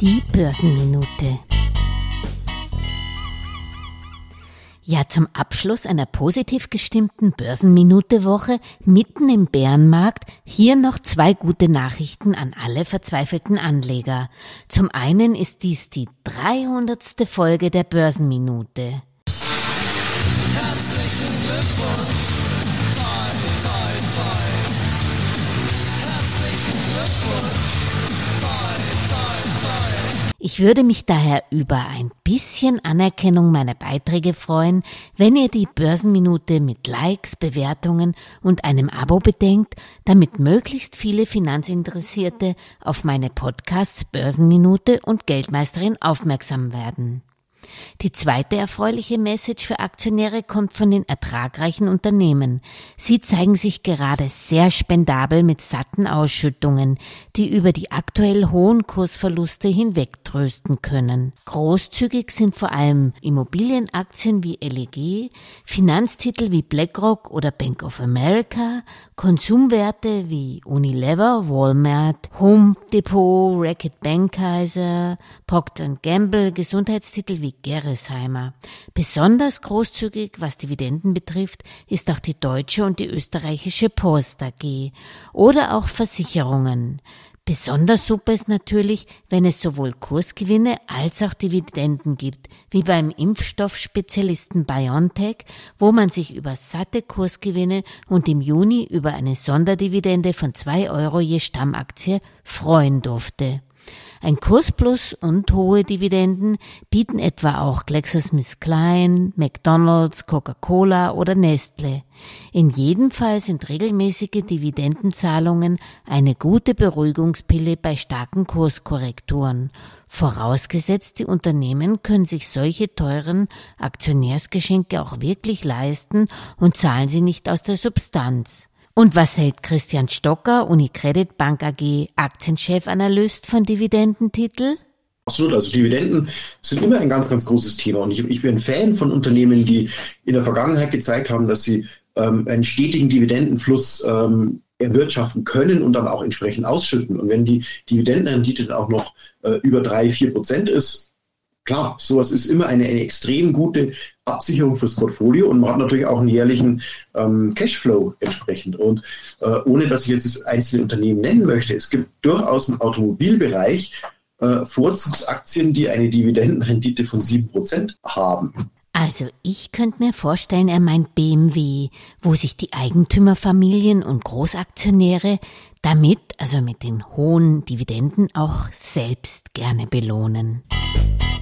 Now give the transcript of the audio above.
Die Börsenminute. Ja, zum Abschluss einer positiv gestimmten Börsenminute-Woche mitten im Bärenmarkt hier noch zwei gute Nachrichten an alle verzweifelten Anleger. Zum einen ist dies die 300. Folge der Börsenminute. Herzlichen Glückwunsch! Ich würde mich daher über ein bisschen Anerkennung meiner Beiträge freuen, wenn ihr die Börsenminute mit Likes, Bewertungen und einem Abo bedenkt, damit möglichst viele Finanzinteressierte auf meine Podcasts Börsenminute und Geldmeisterin aufmerksam werden. Die zweite erfreuliche Message für Aktionäre kommt von den ertragreichen Unternehmen. Sie zeigen sich gerade sehr spendabel mit satten Ausschüttungen, die über die aktuell hohen Kursverluste hinwegtrösten können. Großzügig sind vor allem Immobilienaktien wie LEG, Finanztitel wie BlackRock oder Bank of America, Konsumwerte wie Unilever, Walmart, Home Depot, Racket Bankkaiser, Procter Gamble, Gesundheitstitel wie Gerresheimer. Besonders großzügig, was Dividenden betrifft, ist auch die deutsche und die österreichische Post AG oder auch Versicherungen. Besonders super ist natürlich, wenn es sowohl Kursgewinne als auch Dividenden gibt, wie beim Impfstoffspezialisten BioNTech, wo man sich über satte Kursgewinne und im Juni über eine Sonderdividende von zwei Euro je Stammaktie freuen durfte. Ein Kursplus und hohe Dividenden bieten etwa auch GlaxoSmithKline, McDonald's, Coca-Cola oder Nestle. In jedem Fall sind regelmäßige Dividendenzahlungen eine gute Beruhigungspille bei starken Kurskorrekturen. Vorausgesetzt, die Unternehmen können sich solche teuren Aktionärsgeschenke auch wirklich leisten und zahlen sie nicht aus der Substanz. Und was hält Christian Stocker, Unicredit Bank AG Aktienchefanalyst von Dividendentitel? Absolut, also Dividenden sind immer ein ganz, ganz großes Thema. Und ich, ich bin Fan von Unternehmen, die in der Vergangenheit gezeigt haben, dass sie ähm, einen stetigen Dividendenfluss ähm, erwirtschaften können und dann auch entsprechend ausschütten. Und wenn die Dividendenrendite dann auch noch äh, über drei, vier Prozent ist, Klar, sowas ist immer eine, eine, extrem gute Absicherung fürs Portfolio und man hat natürlich auch einen jährlichen ähm, Cashflow entsprechend. Und äh, ohne dass ich jetzt das einzelne Unternehmen nennen möchte, es gibt durchaus im Automobilbereich äh, Vorzugsaktien, die eine Dividendenrendite von 7% haben. Also ich könnte mir vorstellen, er meint BMW, wo sich die Eigentümerfamilien und Großaktionäre damit, also mit den hohen Dividenden, auch selbst gerne belohnen.